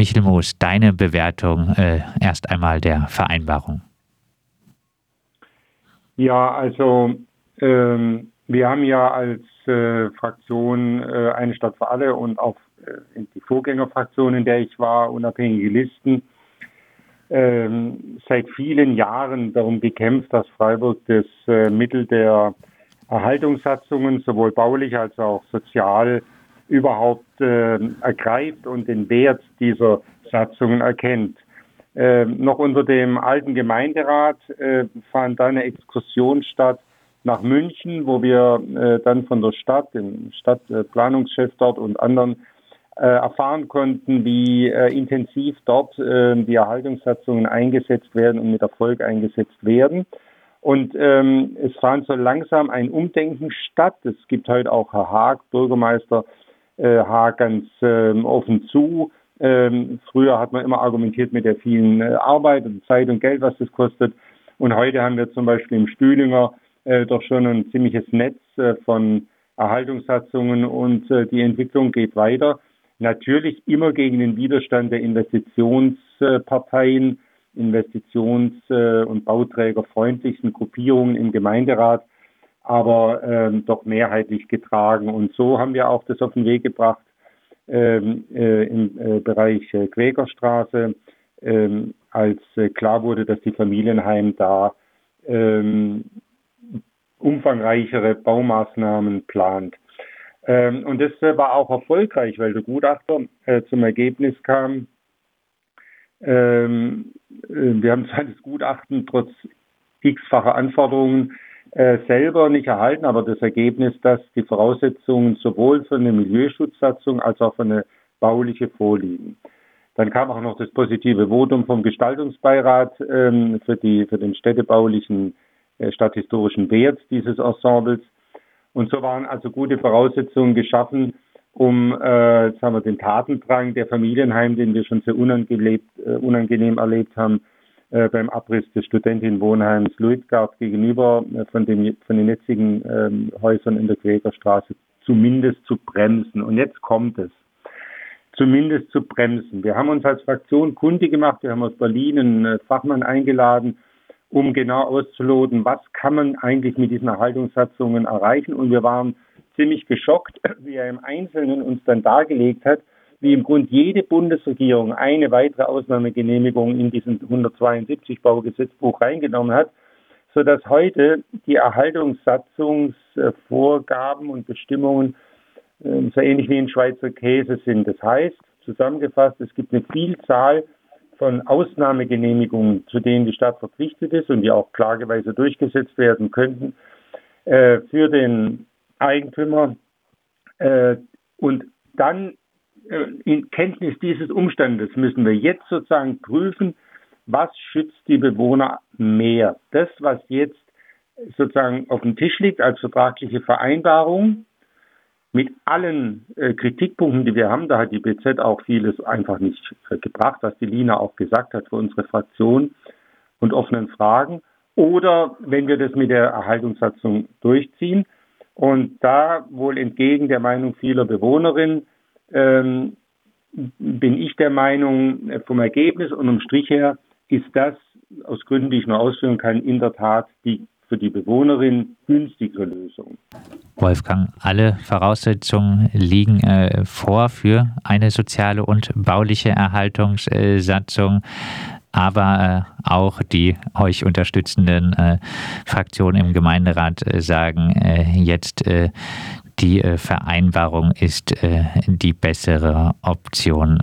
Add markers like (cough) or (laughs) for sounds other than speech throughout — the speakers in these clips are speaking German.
Michel Moos, deine Bewertung äh, erst einmal der Vereinbarung. Ja, also ähm, wir haben ja als äh, Fraktion äh, eine Stadt für alle und auch äh, die Vorgängerfraktion, in der ich war, unabhängige Listen, ähm, seit vielen Jahren darum gekämpft, dass Freiburg das äh, Mittel der Erhaltungssatzungen sowohl baulich als auch sozial überhaupt äh, ergreift und den Wert dieser Satzungen erkennt. Äh, noch unter dem alten Gemeinderat äh, fand eine Exkursion statt nach München, wo wir äh, dann von der Stadt, dem Stadtplanungschef dort und anderen äh, erfahren konnten, wie äh, intensiv dort äh, die Erhaltungssatzungen eingesetzt werden und mit Erfolg eingesetzt werden. Und ähm, es fand so langsam ein Umdenken statt. Es gibt heute auch Herr Haag, Bürgermeister äh, Haag, ganz äh, offen zu. Ähm, früher hat man immer argumentiert mit der vielen äh, Arbeit und Zeit und Geld, was das kostet. Und heute haben wir zum Beispiel im Stühlinger äh, doch schon ein ziemliches Netz äh, von Erhaltungssatzungen und äh, die Entwicklung geht weiter. Natürlich immer gegen den Widerstand der Investitionsparteien, Investitions- und Bauträgerfreundlichsten Gruppierungen im Gemeinderat, aber ähm, doch mehrheitlich getragen. Und so haben wir auch das auf den Weg gebracht ähm, äh, im äh, Bereich äh, Quäkerstraße, ähm, als äh, klar wurde, dass die Familienheim da ähm, umfangreichere Baumaßnahmen plant. Ähm, und das äh, war auch erfolgreich, weil der Gutachter äh, zum Ergebnis kam, ähm, äh, wir haben zwar das Gutachten trotz x-facher Anforderungen selber nicht erhalten, aber das Ergebnis, dass die Voraussetzungen sowohl für eine Milieuschutzsatzung als auch für eine bauliche vorliegen. Dann kam auch noch das positive Votum vom Gestaltungsbeirat ähm, für, die, für den städtebaulichen, äh, stadthistorischen Wert dieses Ensembles. Und so waren also gute Voraussetzungen geschaffen, um äh, haben wir den Tatendrang der Familienheim, den wir schon sehr unangenehm, äh, unangenehm erlebt haben, äh, beim Abriss des Studentenwohnheims Luitgard gegenüber äh, von, dem, von den jetzigen ähm, Häusern in der Quäkerstraße zumindest zu bremsen. Und jetzt kommt es. Zumindest zu bremsen. Wir haben uns als Fraktion kundig gemacht. Wir haben aus Berlin einen äh, Fachmann eingeladen, um genau auszuloten, was kann man eigentlich mit diesen Erhaltungssatzungen erreichen. Und wir waren ziemlich geschockt, wie er im Einzelnen uns dann dargelegt hat, wie im Grunde jede Bundesregierung eine weitere Ausnahmegenehmigung in diesen 172 Baugesetzbuch reingenommen hat, sodass heute die Erhaltungssatzungsvorgaben und Bestimmungen ähm, so ähnlich wie in Schweizer Käse sind. Das heißt, zusammengefasst, es gibt eine Vielzahl von Ausnahmegenehmigungen, zu denen die Stadt verpflichtet ist und die auch klageweise durchgesetzt werden könnten, äh, für den Eigentümer. Äh, und dann in Kenntnis dieses Umstandes müssen wir jetzt sozusagen prüfen, was schützt die Bewohner mehr. Das, was jetzt sozusagen auf dem Tisch liegt als vertragliche Vereinbarung, mit allen äh, Kritikpunkten, die wir haben, da hat die BZ auch vieles einfach nicht äh, gebracht, was die Lina auch gesagt hat für unsere Fraktion und offenen Fragen. Oder wenn wir das mit der Erhaltungssatzung durchziehen und da wohl entgegen der Meinung vieler Bewohnerinnen ähm, bin ich der Meinung, äh, vom Ergebnis und um Strich her ist das aus Gründen, die ich nur ausführen kann, in der Tat die für die Bewohnerin günstigere Lösung. Wolfgang, alle Voraussetzungen liegen äh, vor für eine soziale und bauliche Erhaltungssatzung. Aber äh, auch die euch unterstützenden äh, Fraktionen im Gemeinderat äh, sagen äh, jetzt, die Vereinbarung ist die bessere Option.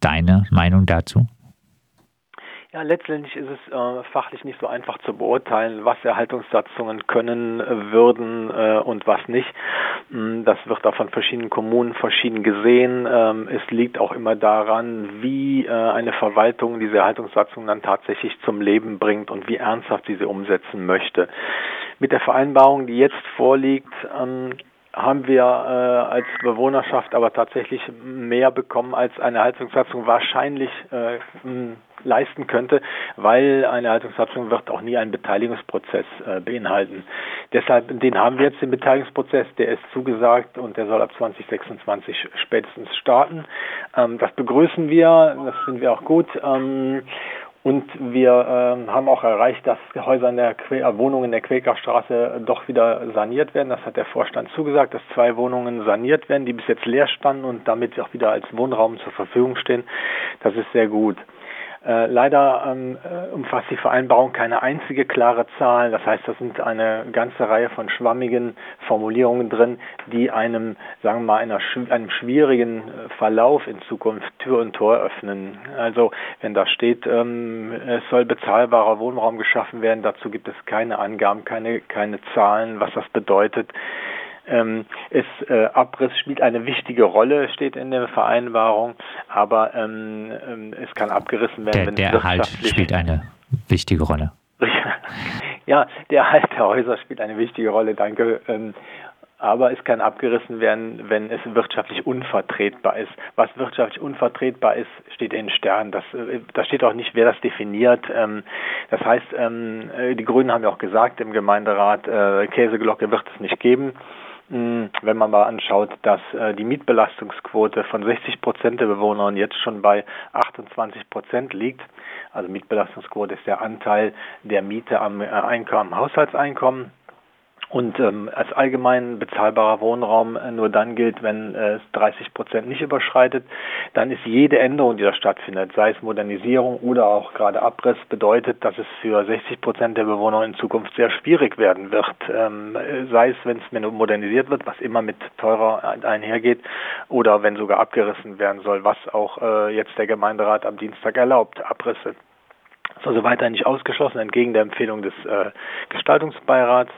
deine Meinung dazu? Ja, letztendlich ist es äh, fachlich nicht so einfach zu beurteilen, was Erhaltungssatzungen können äh, würden äh, und was nicht. Mm, das wird auch von verschiedenen Kommunen verschieden gesehen. Ähm, es liegt auch immer daran, wie äh, eine Verwaltung diese Erhaltungssatzungen dann tatsächlich zum Leben bringt und wie ernsthaft sie sie umsetzen möchte. Mit der Vereinbarung, die jetzt vorliegt, ähm, haben wir äh, als Bewohnerschaft aber tatsächlich mehr bekommen, als eine Heizungssatzung wahrscheinlich äh, leisten könnte, weil eine Heizungssatzung wird auch nie einen Beteiligungsprozess äh, beinhalten. Deshalb, den haben wir jetzt, den Beteiligungsprozess, der ist zugesagt und der soll ab 2026 spätestens starten. Ähm, das begrüßen wir, das finden wir auch gut. Ähm, und wir äh, haben auch erreicht, dass Häuser in der que äh, Wohnungen in der Quäkerstraße doch wieder saniert werden. Das hat der Vorstand zugesagt, dass zwei Wohnungen saniert werden, die bis jetzt leer standen und damit auch wieder als Wohnraum zur Verfügung stehen. Das ist sehr gut. Äh, leider ähm, äh, umfasst die Vereinbarung keine einzige klare Zahl. Das heißt, da sind eine ganze Reihe von schwammigen Formulierungen drin, die einem, sagen wir mal, einer, einem schwierigen äh, Verlauf in Zukunft Tür und Tor öffnen. Also wenn da steht, ähm, es soll bezahlbarer Wohnraum geschaffen werden, dazu gibt es keine Angaben, keine, keine Zahlen, was das bedeutet. Ähm, es, äh, Abriss spielt eine wichtige Rolle, steht in der Vereinbarung, aber ähm, ähm es kann abgerissen werden, der, wenn der Erhalt spielt eine wichtige Rolle. (laughs) ja, der Erhalt der Häuser spielt eine wichtige Rolle, danke. Ähm, aber es kann abgerissen werden, wenn es wirtschaftlich unvertretbar ist. Was wirtschaftlich unvertretbar ist, steht in Sternen. Das, äh, da steht auch nicht, wer das definiert. Ähm, das heißt, ähm, äh, die Grünen haben ja auch gesagt im Gemeinderat, äh, Käseglocke wird es nicht geben. Hm, wenn man mal anschaut, dass äh, die Mietbelastungsquote von 60 Prozent der Bewohner jetzt schon bei 28 Prozent liegt, also Mietbelastungsquote ist der Anteil der Miete am äh, Einkommen, Haushaltseinkommen, und ähm, als allgemein bezahlbarer Wohnraum äh, nur dann gilt, wenn äh, es 30 Prozent nicht überschreitet, dann ist jede Änderung, die da stattfindet, sei es Modernisierung oder auch gerade Abriss, bedeutet, dass es für 60 Prozent der Bewohner in Zukunft sehr schwierig werden wird. Ähm, sei es, wenn es modernisiert wird, was immer mit teurer einhergeht, oder wenn sogar abgerissen werden soll, was auch äh, jetzt der Gemeinderat am Dienstag erlaubt, Abrisse. Das ist also weiter nicht ausgeschlossen, entgegen der Empfehlung des äh, Gestaltungsbeirats.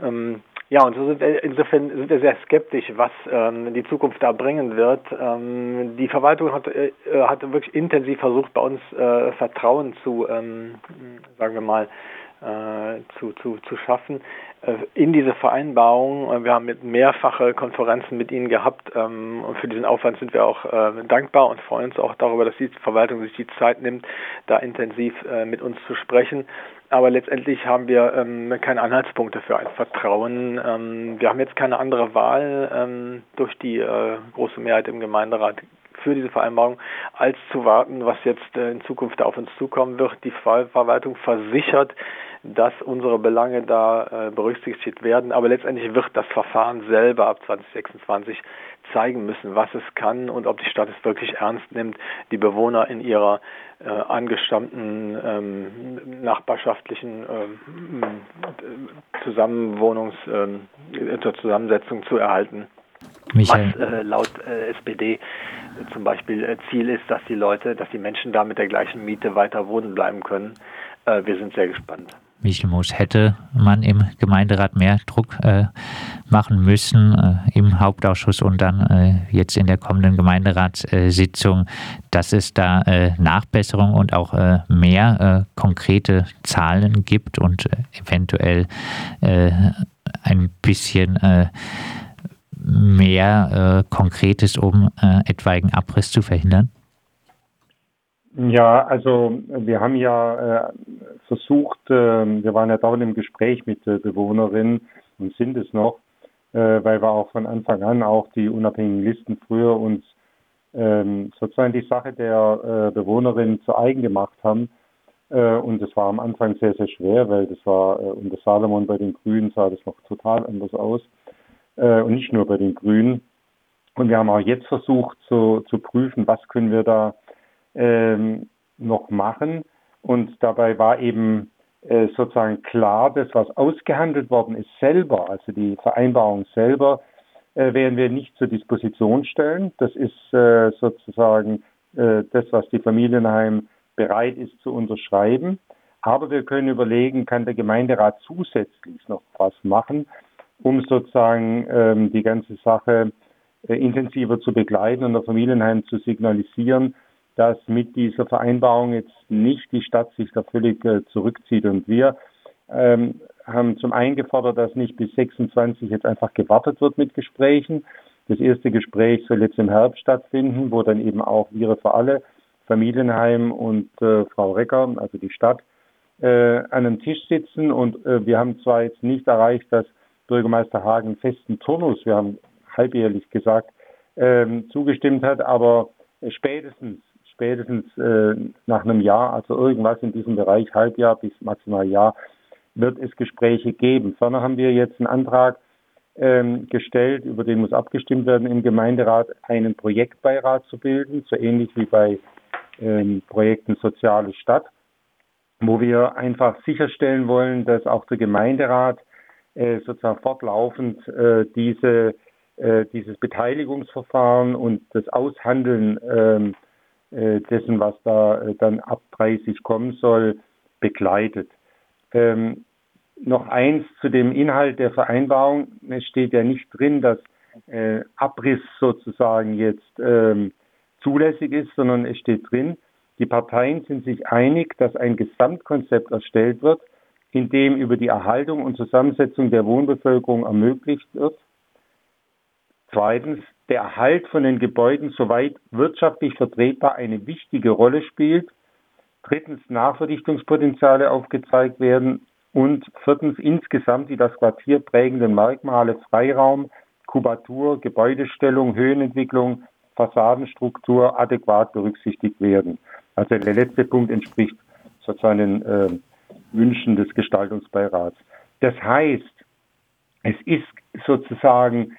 Ähm, ja, und so sind wir, insofern sind wir sehr skeptisch, was ähm, die Zukunft da bringen wird. Ähm, die Verwaltung hat, äh, hat wirklich intensiv versucht, bei uns äh, Vertrauen zu, ähm, sagen wir mal, äh, zu, zu, zu schaffen äh, in diese Vereinbarung. Äh, wir haben mehrfache Konferenzen mit Ihnen gehabt ähm, und für diesen Aufwand sind wir auch äh, dankbar und freuen uns auch darüber, dass die Verwaltung sich die Zeit nimmt, da intensiv äh, mit uns zu sprechen aber letztendlich haben wir ähm, keine Anhaltspunkte für ein Vertrauen. Ähm, wir haben jetzt keine andere Wahl ähm, durch die äh, große Mehrheit im Gemeinderat für diese Vereinbarung, als zu warten, was jetzt äh, in Zukunft auf uns zukommen wird. Die Verwaltung versichert, dass unsere Belange da äh, berücksichtigt werden, aber letztendlich wird das Verfahren selber ab 2026 zeigen müssen, was es kann und ob die Stadt es wirklich ernst nimmt, die Bewohner in ihrer äh, angestammten ähm, nachbarschaftlichen ähm, Zusammenwohnungs, ähm, zur Zusammensetzung zu erhalten. Michael. Was äh, laut äh, SPD zum Beispiel äh, Ziel ist, dass die Leute, dass die Menschen da mit der gleichen Miete weiter wohnen bleiben können. Äh, wir sind sehr gespannt. Michelmus hätte man im Gemeinderat mehr Druck äh, machen müssen äh, im Hauptausschuss und dann äh, jetzt in der kommenden Gemeinderatssitzung, dass es da äh, Nachbesserungen und auch äh, mehr äh, konkrete Zahlen gibt und eventuell ein bisschen mehr Konkretes, um etwaigen Abriss zu verhindern? Ja, also wir haben ja äh, versucht, äh, wir waren ja dauernd im Gespräch mit äh, Bewohnerinnen und sind es noch, äh, weil wir auch von Anfang an auch die unabhängigen Listen früher uns ähm, sozusagen die Sache der äh, Bewohnerinnen zu eigen gemacht haben. Äh, und das war am Anfang sehr, sehr schwer, weil das war äh, unter Salomon bei den Grünen sah das noch total anders aus. Äh, und nicht nur bei den Grünen. Und wir haben auch jetzt versucht zu, zu prüfen, was können wir da ähm, noch machen. Und dabei war eben äh, sozusagen klar, das, was ausgehandelt worden ist, selber, also die Vereinbarung selber, äh, werden wir nicht zur Disposition stellen. Das ist äh, sozusagen äh, das, was die Familienheim bereit ist zu unterschreiben. Aber wir können überlegen, kann der Gemeinderat zusätzlich noch was machen, um sozusagen ähm, die ganze Sache äh, intensiver zu begleiten und der Familienheim zu signalisieren, dass mit dieser Vereinbarung jetzt nicht die Stadt sich da völlig äh, zurückzieht. Und wir ähm, haben zum einen gefordert, dass nicht bis 26 jetzt einfach gewartet wird mit Gesprächen. Das erste Gespräch soll jetzt im Herbst stattfinden, wo dann eben auch wir für alle, Familienheim und äh, Frau Recker, also die Stadt, äh, an einem Tisch sitzen. Und äh, wir haben zwar jetzt nicht erreicht, dass Bürgermeister Hagen festen Turnus, wir haben halbjährlich gesagt, ähm, zugestimmt hat, aber spätestens spätestens äh, nach einem Jahr, also irgendwas in diesem Bereich, Halbjahr bis maximal Jahr, wird es Gespräche geben. Ferner haben wir jetzt einen Antrag ähm, gestellt, über den muss abgestimmt werden im Gemeinderat, einen Projektbeirat zu bilden, so ähnlich wie bei ähm, Projekten Soziale Stadt, wo wir einfach sicherstellen wollen, dass auch der Gemeinderat äh, sozusagen fortlaufend äh, diese, äh, dieses Beteiligungsverfahren und das Aushandeln ähm, äh, dessen, was da äh, dann ab 30 kommen soll, begleitet. Ähm, noch eins zu dem Inhalt der Vereinbarung. Es steht ja nicht drin, dass äh, Abriss sozusagen jetzt ähm, zulässig ist, sondern es steht drin, die Parteien sind sich einig, dass ein Gesamtkonzept erstellt wird, in dem über die Erhaltung und Zusammensetzung der Wohnbevölkerung ermöglicht wird. Zweitens, der Erhalt von den Gebäuden soweit wirtschaftlich vertretbar eine wichtige Rolle spielt. Drittens, Nachverdichtungspotenziale aufgezeigt werden. Und viertens, insgesamt die das Quartier prägenden Merkmale Freiraum, Kubatur, Gebäudestellung, Höhenentwicklung, Fassadenstruktur adäquat berücksichtigt werden. Also der letzte Punkt entspricht sozusagen den äh, Wünschen des Gestaltungsbeirats. Das heißt, es ist sozusagen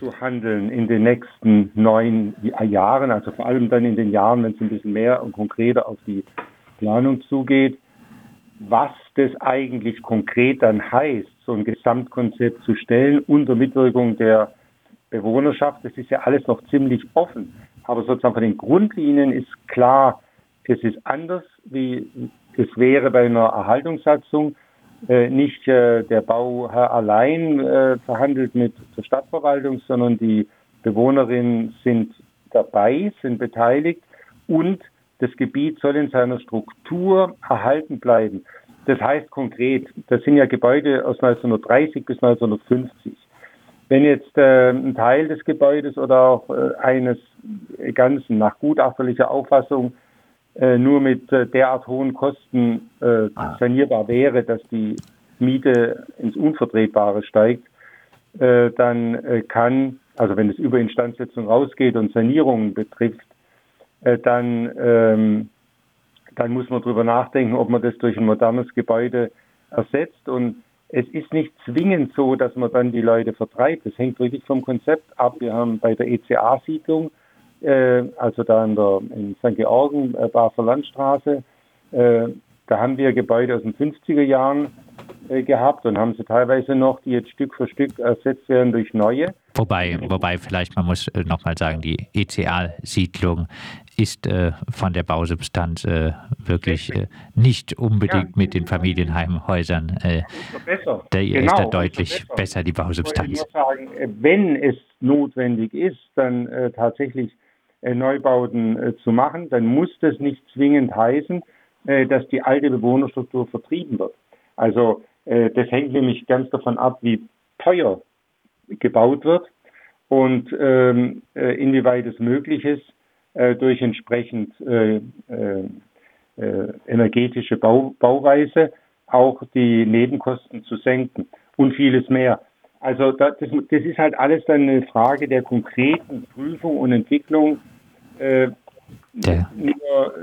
auszuhandeln in den nächsten neun Jahren, also vor allem dann in den Jahren, wenn es ein bisschen mehr und konkreter auf die Planung zugeht, was das eigentlich konkret dann heißt, so ein Gesamtkonzept zu stellen unter Mitwirkung der Bewohnerschaft, das ist ja alles noch ziemlich offen. Aber sozusagen von den Grundlinien ist klar, es ist anders, wie es wäre bei einer Erhaltungssatzung. Äh, nicht äh, der Bauherr allein äh, verhandelt mit der Stadtverwaltung, sondern die Bewohnerinnen sind dabei, sind beteiligt und das Gebiet soll in seiner Struktur erhalten bleiben. Das heißt konkret, das sind ja Gebäude aus 1930 bis 1950. Wenn jetzt äh, ein Teil des Gebäudes oder auch äh, eines Ganzen nach gutachterlicher Auffassung äh, nur mit äh, derart hohen Kosten äh, ah. sanierbar wäre, dass die Miete ins Unvertretbare steigt, äh, dann äh, kann, also wenn es über Instandsetzung rausgeht und Sanierungen betrifft, äh, dann, ähm, dann muss man darüber nachdenken, ob man das durch ein modernes Gebäude ersetzt. Und es ist nicht zwingend so, dass man dann die Leute vertreibt. Das hängt wirklich vom Konzept ab. Wir haben bei der ECA-Siedlung, äh, also da in, der, in St. Georgen, äh, Basler Landstraße, äh, da haben wir Gebäude aus den 50er Jahren äh, gehabt und haben sie teilweise noch, die jetzt Stück für Stück ersetzt werden durch neue. Wobei, wobei vielleicht man muss äh, nochmal sagen, die ECA-Siedlung ist äh, von der Bausubstanz äh, wirklich äh, nicht unbedingt ja, mit den Familienheimhäusern. Äh, besser. Da genau, ist da deutlich besser. besser. die Bausubstanz. Ich sagen, äh, wenn es notwendig ist, dann tatsächlich Neubauten zu machen, dann muss das nicht zwingend heißen, dass die alte Bewohnerstruktur vertrieben wird. Also das hängt nämlich ganz davon ab, wie teuer gebaut wird und ähm, inwieweit es möglich ist, äh, durch entsprechend äh, äh, äh, energetische Bau, Bauweise auch die Nebenkosten zu senken und vieles mehr. Also das, das ist halt alles dann eine Frage der konkreten Prüfung und Entwicklung. Äh, ja. Nur,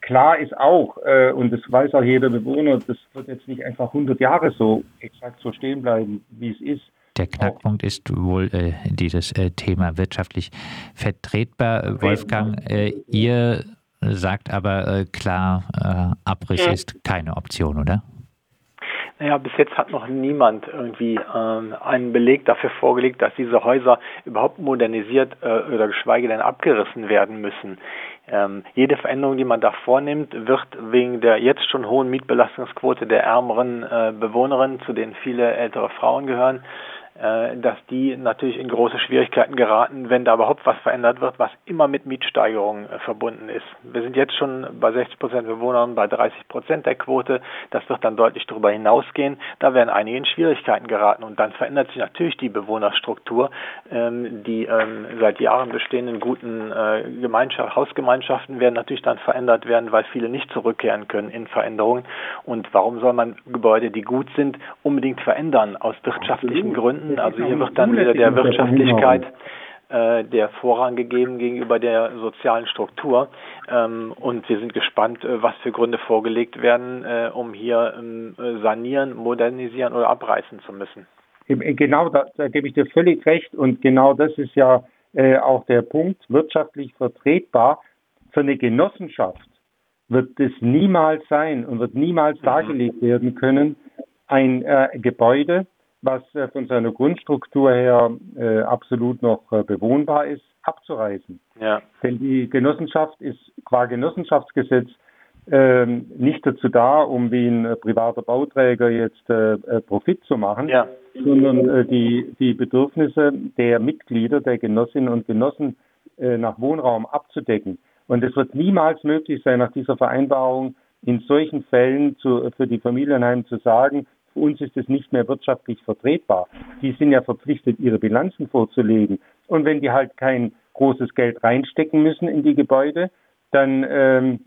klar ist auch, äh, und das weiß auch jeder Bewohner, das wird jetzt nicht einfach 100 Jahre so exakt so stehen bleiben, wie es ist. Der Knackpunkt ist wohl äh, dieses äh, Thema wirtschaftlich vertretbar. Wolfgang, äh, ihr sagt aber äh, klar, äh, Abriss ist keine Option, oder? Naja, bis jetzt hat noch niemand irgendwie ähm, einen Beleg dafür vorgelegt, dass diese Häuser überhaupt modernisiert äh, oder geschweige denn abgerissen werden müssen. Ähm, jede Veränderung, die man da vornimmt, wird wegen der jetzt schon hohen Mietbelastungsquote der ärmeren äh, Bewohnerinnen, zu denen viele ältere Frauen gehören, dass die natürlich in große Schwierigkeiten geraten, wenn da überhaupt was verändert wird, was immer mit Mietsteigerungen äh, verbunden ist. Wir sind jetzt schon bei 60 Prozent Bewohnern bei 30 Prozent der Quote. Das wird dann deutlich darüber hinausgehen. Da werden einige in Schwierigkeiten geraten und dann verändert sich natürlich die Bewohnerstruktur. Ähm, die ähm, seit Jahren bestehenden guten äh, Gemeinschaft, Hausgemeinschaften werden natürlich dann verändert werden, weil viele nicht zurückkehren können in Veränderungen. Und warum soll man Gebäude, die gut sind, unbedingt verändern aus wirtschaftlichen. Gründen? Finden. Also hier wird dann wieder der Wirtschaftlichkeit äh, der Vorrang gegeben gegenüber der sozialen Struktur. Ähm, und wir sind gespannt, äh, was für Gründe vorgelegt werden, äh, um hier ähm, sanieren, modernisieren oder abreißen zu müssen. Genau, da, da gebe ich dir völlig recht. Und genau das ist ja äh, auch der Punkt, wirtschaftlich vertretbar. Für eine Genossenschaft wird es niemals sein und wird niemals mhm. dargelegt werden können, ein äh, Gebäude, was äh, von seiner Grundstruktur her äh, absolut noch äh, bewohnbar ist, abzureißen. Ja. Denn die Genossenschaft ist qua Genossenschaftsgesetz ähm, nicht dazu da, um wie ein äh, privater Bauträger jetzt äh, äh, Profit zu machen, ja. sondern die, die Bedürfnisse der Mitglieder, der Genossinnen und Genossen nach Wohnraum abzudecken. Und es wird niemals möglich sein, nach dieser Vereinbarung in solchen Fällen zu, für die Familienheime zu sagen, für uns ist es nicht mehr wirtschaftlich vertretbar. Die sind ja verpflichtet, ihre Bilanzen vorzulegen. Und wenn die halt kein großes Geld reinstecken müssen in die Gebäude, dann ähm,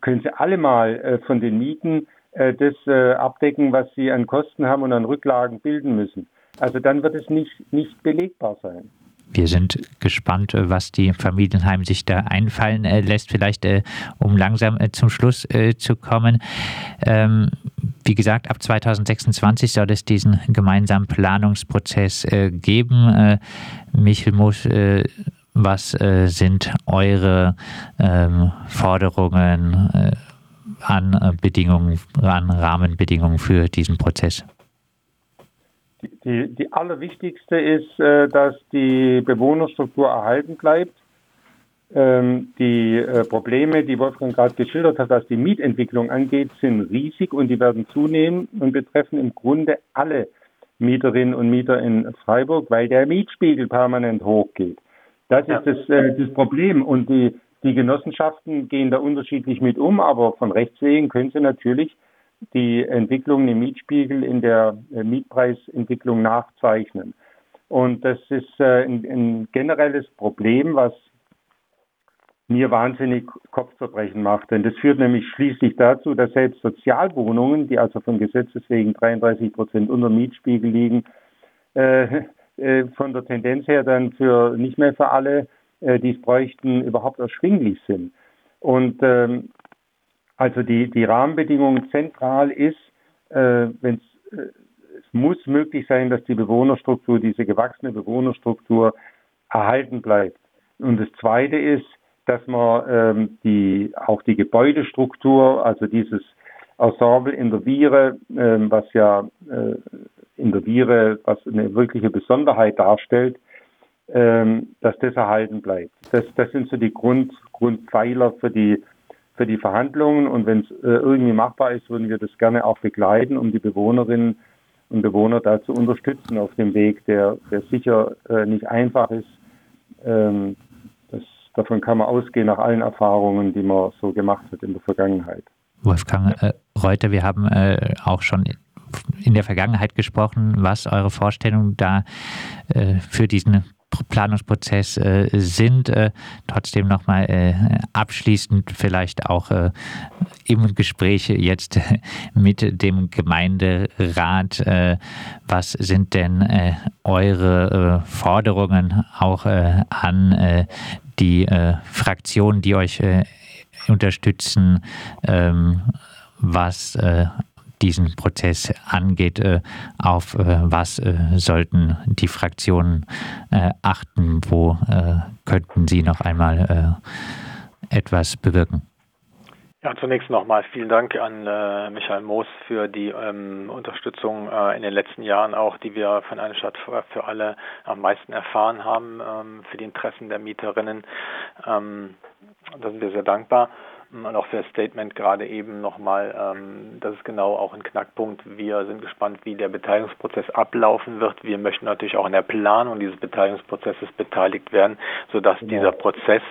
können sie alle mal äh, von den Mieten äh, das äh, abdecken, was sie an Kosten haben und an Rücklagen bilden müssen. Also dann wird es nicht, nicht belegbar sein. Wir sind gespannt, äh, was die Familienheim sich da einfallen äh, lässt, vielleicht äh, um langsam zum Schluss zu kommen. Ähm, wie gesagt, ab 2026 soll es diesen gemeinsamen Planungsprozess geben. Michel Musch, was sind eure ähm, Forderungen an Bedingungen, an Rahmenbedingungen für diesen Prozess? Die, die allerwichtigste ist, äh, dass die Bewohnerstruktur erhalten bleibt. Ähm, die äh, Probleme, die Wolfgang gerade geschildert hat, was die Mietentwicklung angeht, sind riesig und die werden zunehmen und betreffen im Grunde alle Mieterinnen und Mieter in Freiburg, weil der Mietspiegel permanent hochgeht. Das ja. ist das, äh, das Problem. Und die, die Genossenschaften gehen da unterschiedlich mit um, aber von Rechts wegen können sie natürlich die Entwicklung im Mietspiegel in der äh, Mietpreisentwicklung nachzeichnen. Und das ist äh, ein, ein generelles Problem, was mir wahnsinnig Kopfzerbrechen macht. Denn das führt nämlich schließlich dazu, dass selbst Sozialwohnungen, die also von Gesetzes wegen 33 Prozent unter Mietspiegel liegen, äh, äh, von der Tendenz her dann für nicht mehr für alle, äh, die es bräuchten, überhaupt erschwinglich sind. Und ähm, also die, die Rahmenbedingung zentral ist, äh, wenn äh, es muss möglich sein, dass die Bewohnerstruktur, diese gewachsene Bewohnerstruktur erhalten bleibt. Und das Zweite ist, dass man ähm, die, auch die Gebäudestruktur, also dieses Ensemble in der Viere, ähm, was ja äh, in der Viere, was eine wirkliche Besonderheit darstellt, ähm, dass das erhalten bleibt. Das, das sind so die Grund, Grundpfeiler für die für die Verhandlungen und wenn es äh, irgendwie machbar ist, würden wir das gerne auch begleiten, um die Bewohnerinnen und Bewohner da zu unterstützen auf dem Weg, der, der sicher äh, nicht einfach ist. Ähm, das, davon kann man ausgehen nach allen Erfahrungen, die man so gemacht hat in der Vergangenheit. Wolfgang äh, Reuter, wir haben äh, auch schon in der Vergangenheit gesprochen, was eure Vorstellungen da äh, für diesen Planungsprozess äh, sind. Äh, trotzdem nochmal äh, abschließend vielleicht auch äh, im Gespräch jetzt (laughs) mit dem Gemeinderat. Was sind denn eure Forderungen auch an die Fraktionen, die euch unterstützen? Ähm, was diesen Prozess angeht, äh, auf äh, was äh, sollten die Fraktionen achten, wo könnten sie noch einmal etwas bewirken? Ja, zunächst nochmal vielen Dank an äh, Michael Moos für die ähm, Unterstützung äh, in den letzten Jahren auch, die wir von einer Stadt für, für alle am meisten erfahren haben, ähm, für die Interessen der Mieterinnen. Ähm, da sind wir sehr dankbar. Und auch für das Statement gerade eben nochmal, ähm, das ist genau auch ein Knackpunkt. Wir sind gespannt, wie der Beteiligungsprozess ablaufen wird. Wir möchten natürlich auch in der Planung dieses Beteiligungsprozesses beteiligt werden, sodass ja. dieser Prozess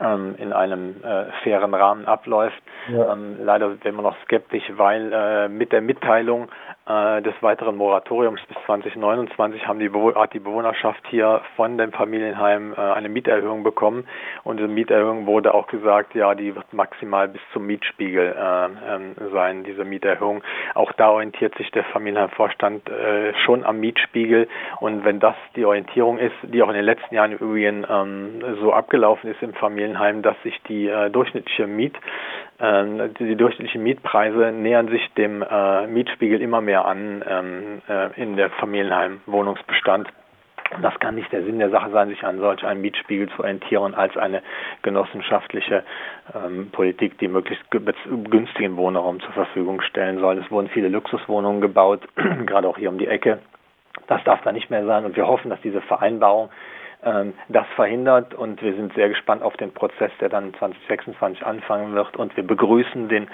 ähm, in einem äh, fairen Rahmen abläuft. Ja. Ähm, leider werden wir noch skeptisch, weil äh, mit der Mitteilung äh, des weiteren Moratoriums bis 2029 haben die hat die Bewohnerschaft hier von dem Familienheim äh, eine Mieterhöhung bekommen und diese Mieterhöhung wurde auch gesagt, ja, die wird maximal bis zum Mietspiegel äh, ähm, sein, diese Mieterhöhung. Auch da orientiert sich der Familienheimvorstand äh, schon am Mietspiegel und wenn das die Orientierung ist, die auch in den letzten Jahren übrigens ähm, so abgelaufen ist im Familienheim, dass sich die äh, durchschnittliche Miet ähm, die durchschnittlichen Mietpreise nähern sich dem äh, Mietspiegel immer mehr an ähm, äh, in der Familienheim-Wohnungsbestand. Das kann nicht der Sinn der Sache sein, sich an solch einem Mietspiegel zu orientieren als eine genossenschaftliche ähm, Politik, die möglichst günstigen Wohnraum zur Verfügung stellen soll. Es wurden viele Luxuswohnungen gebaut, (clears throat) gerade auch hier um die Ecke. Das darf da nicht mehr sein und wir hoffen, dass diese Vereinbarung das verhindert und wir sind sehr gespannt auf den Prozess, der dann 2026 anfangen wird und wir begrüßen den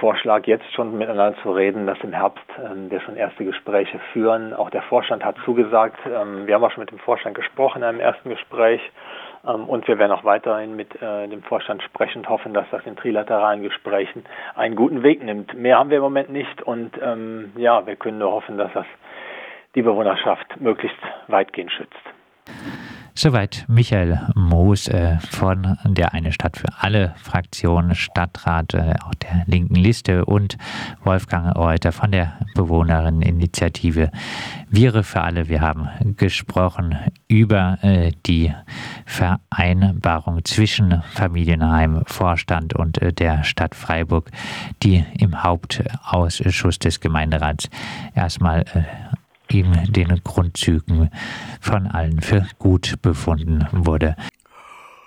Vorschlag, jetzt schon miteinander zu reden, dass im Herbst ähm, wir schon erste Gespräche führen. Auch der Vorstand hat zugesagt. Ähm, wir haben auch schon mit dem Vorstand gesprochen in einem ersten Gespräch. Ähm, und wir werden auch weiterhin mit äh, dem Vorstand sprechen und hoffen, dass das in trilateralen Gesprächen einen guten Weg nimmt. Mehr haben wir im Moment nicht und ähm, ja, wir können nur hoffen, dass das die Bewohnerschaft möglichst weitgehend schützt. Soweit Michael Moos äh, von der Eine Stadt für alle Fraktion, Stadtrat äh, auch der linken Liste und Wolfgang Reuter von der Bewohnerinneninitiative Viere für alle. Wir haben gesprochen über äh, die Vereinbarung zwischen Familienheim, Vorstand und der Stadt Freiburg, die im Hauptausschuss des Gemeinderats erstmal in den Grundzügen von allen für gut befunden wurde.